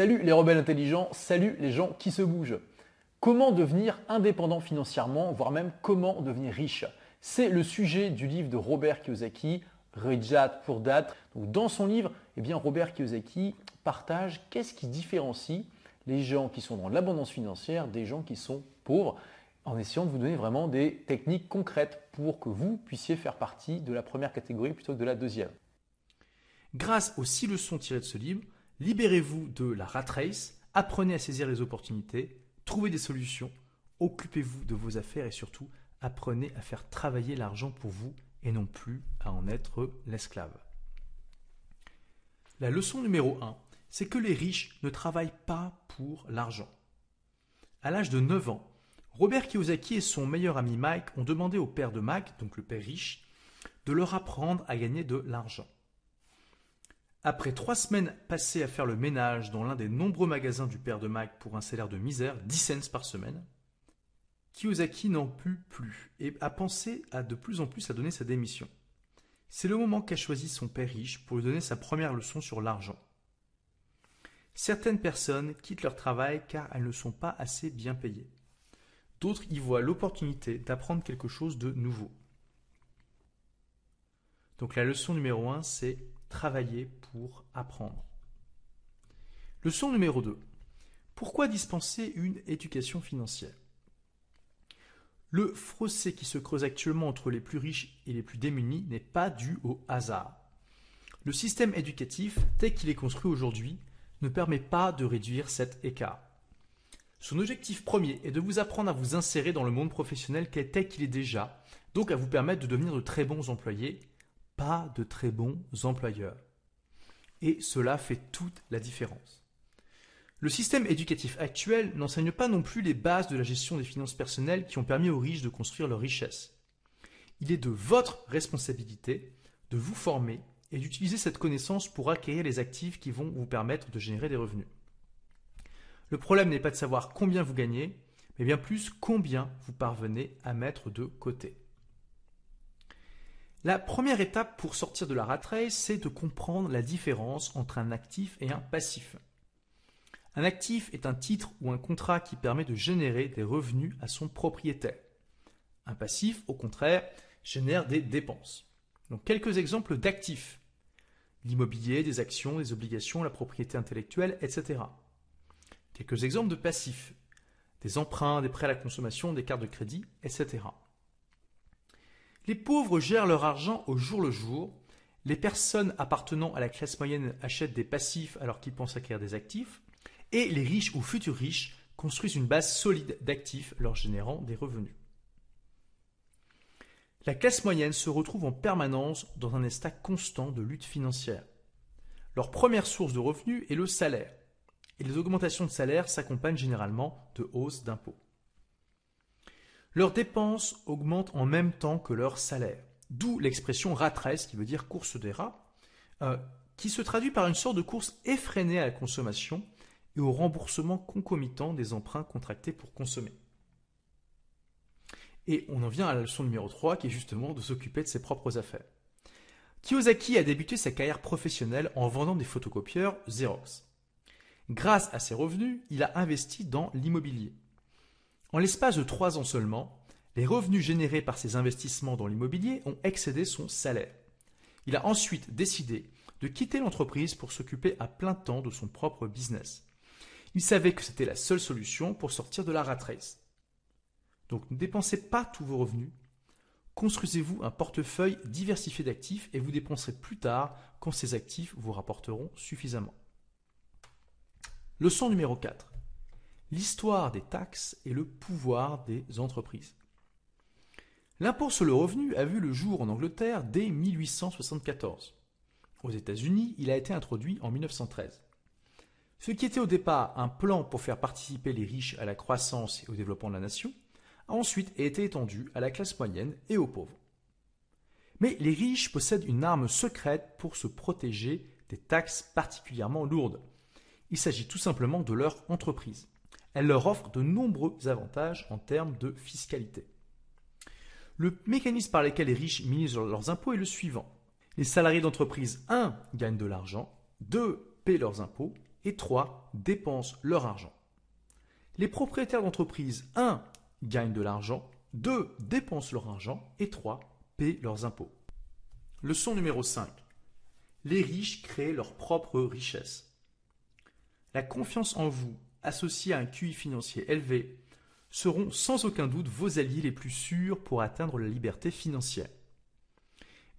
Salut les rebelles intelligents, salut les gens qui se bougent. Comment devenir indépendant financièrement, voire même comment devenir riche? C'est le sujet du livre de Robert Kiyosaki, Dad pour Dad. dans son livre, eh bien, Robert Kiyosaki partage qu'est-ce qui différencie les gens qui sont dans l'abondance financière des gens qui sont pauvres, en essayant de vous donner vraiment des techniques concrètes pour que vous puissiez faire partie de la première catégorie plutôt que de la deuxième. Grâce aux six leçons tirées de ce livre, Libérez-vous de la rat race, apprenez à saisir les opportunités, trouvez des solutions, occupez-vous de vos affaires et surtout apprenez à faire travailler l'argent pour vous et non plus à en être l'esclave. La leçon numéro 1, c'est que les riches ne travaillent pas pour l'argent. À l'âge de 9 ans, Robert Kiyosaki et son meilleur ami Mike ont demandé au père de Mike, donc le père riche, de leur apprendre à gagner de l'argent. Après trois semaines passées à faire le ménage dans l'un des nombreux magasins du père de Mac pour un salaire de misère, 10 cents par semaine, Kiyosaki n'en put plus et a pensé à de plus en plus à donner sa démission. C'est le moment qu'a choisi son père riche pour lui donner sa première leçon sur l'argent. Certaines personnes quittent leur travail car elles ne sont pas assez bien payées. D'autres y voient l'opportunité d'apprendre quelque chose de nouveau. Donc la leçon numéro 1, c'est travailler pour apprendre. Leçon numéro 2. Pourquoi dispenser une éducation financière? Le fossé qui se creuse actuellement entre les plus riches et les plus démunis n'est pas dû au hasard. Le système éducatif, tel qu'il est construit aujourd'hui, ne permet pas de réduire cet écart. Son objectif premier est de vous apprendre à vous insérer dans le monde professionnel tel qu'il est déjà, donc à vous permettre de devenir de très bons employés pas de très bons employeurs. Et cela fait toute la différence. Le système éducatif actuel n'enseigne pas non plus les bases de la gestion des finances personnelles qui ont permis aux riches de construire leur richesse. Il est de votre responsabilité de vous former et d'utiliser cette connaissance pour acquérir les actifs qui vont vous permettre de générer des revenus. Le problème n'est pas de savoir combien vous gagnez, mais bien plus combien vous parvenez à mettre de côté. La première étape pour sortir de la rat c'est de comprendre la différence entre un actif et un passif. Un actif est un titre ou un contrat qui permet de générer des revenus à son propriétaire. Un passif, au contraire, génère des dépenses. Donc quelques exemples d'actifs. L'immobilier, des actions, des obligations, la propriété intellectuelle, etc. Quelques exemples de passifs. Des emprunts, des prêts à la consommation, des cartes de crédit, etc. Les pauvres gèrent leur argent au jour le jour. Les personnes appartenant à la classe moyenne achètent des passifs alors qu'ils pensent acquérir des actifs. Et les riches ou futurs riches construisent une base solide d'actifs leur générant des revenus. La classe moyenne se retrouve en permanence dans un état constant de lutte financière. Leur première source de revenus est le salaire. Et les augmentations de salaire s'accompagnent généralement de hausses d'impôts. Leurs dépenses augmentent en même temps que leur salaire. D'où l'expression ratresse, qui veut dire course des rats, euh, qui se traduit par une sorte de course effrénée à la consommation et au remboursement concomitant des emprunts contractés pour consommer. Et on en vient à la leçon numéro 3, qui est justement de s'occuper de ses propres affaires. Kiyosaki a débuté sa carrière professionnelle en vendant des photocopieurs Xerox. Grâce à ses revenus, il a investi dans l'immobilier. En l'espace de trois ans seulement, les revenus générés par ses investissements dans l'immobilier ont excédé son salaire. Il a ensuite décidé de quitter l'entreprise pour s'occuper à plein temps de son propre business. Il savait que c'était la seule solution pour sortir de la rat. Donc ne dépensez pas tous vos revenus, construisez-vous un portefeuille diversifié d'actifs et vous dépenserez plus tard quand ces actifs vous rapporteront suffisamment. Leçon numéro 4 l'histoire des taxes et le pouvoir des entreprises. L'impôt sur le revenu a vu le jour en Angleterre dès 1874. Aux États-Unis, il a été introduit en 1913. Ce qui était au départ un plan pour faire participer les riches à la croissance et au développement de la nation, a ensuite été étendu à la classe moyenne et aux pauvres. Mais les riches possèdent une arme secrète pour se protéger des taxes particulièrement lourdes. Il s'agit tout simplement de leur entreprise elle leur offre de nombreux avantages en termes de fiscalité. Le mécanisme par lequel les riches minimisent leurs impôts est le suivant. Les salariés d'entreprise 1 gagnent de l'argent, 2 paient leurs impôts Et 3. Dépensent leur argent. Les propriétaires d'entreprise 1. gagnent de l'argent, 2. dépensent leur argent et 3. paient leurs impôts. Leçon numéro 5. Les riches créent leur propre richesse. La confiance en vous, associée à un QI financier élevé, seront sans aucun doute vos alliés les plus sûrs pour atteindre la liberté financière.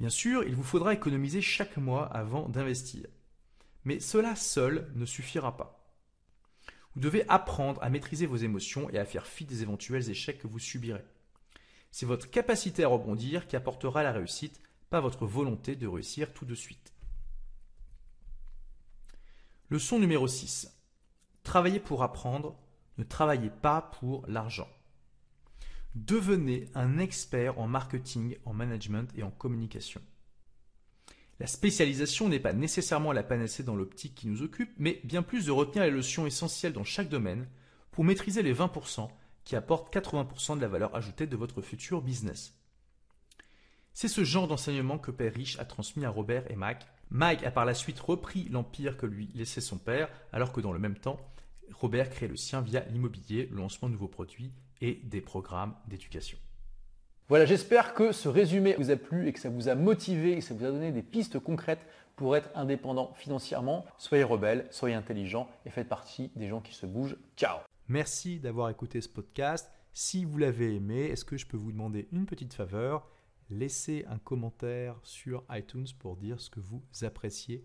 Bien sûr, il vous faudra économiser chaque mois avant d'investir. Mais cela seul ne suffira pas. Vous devez apprendre à maîtriser vos émotions et à faire fi des éventuels échecs que vous subirez. C'est votre capacité à rebondir qui apportera la réussite, pas votre volonté de réussir tout de suite. Leçon numéro 6. Travaillez pour apprendre, ne travaillez pas pour l'argent. Devenez un expert en marketing, en management et en communication. La spécialisation n'est pas nécessairement la panacée dans l'optique qui nous occupe, mais bien plus de retenir les leçons essentielles dans chaque domaine pour maîtriser les 20% qui apportent 80% de la valeur ajoutée de votre futur business. C'est ce genre d'enseignement que Père Riche a transmis à Robert et Mike. Mike a par la suite repris l'empire que lui laissait son père, alors que dans le même temps, Robert crée le sien via l'immobilier, le lancement de nouveaux produits et des programmes d'éducation. Voilà, j'espère que ce résumé vous a plu et que ça vous a motivé et que ça vous a donné des pistes concrètes pour être indépendant financièrement. Soyez rebelle, soyez intelligent et faites partie des gens qui se bougent. Ciao Merci d'avoir écouté ce podcast. Si vous l'avez aimé, est-ce que je peux vous demander une petite faveur? Laissez un commentaire sur iTunes pour dire ce que vous appréciez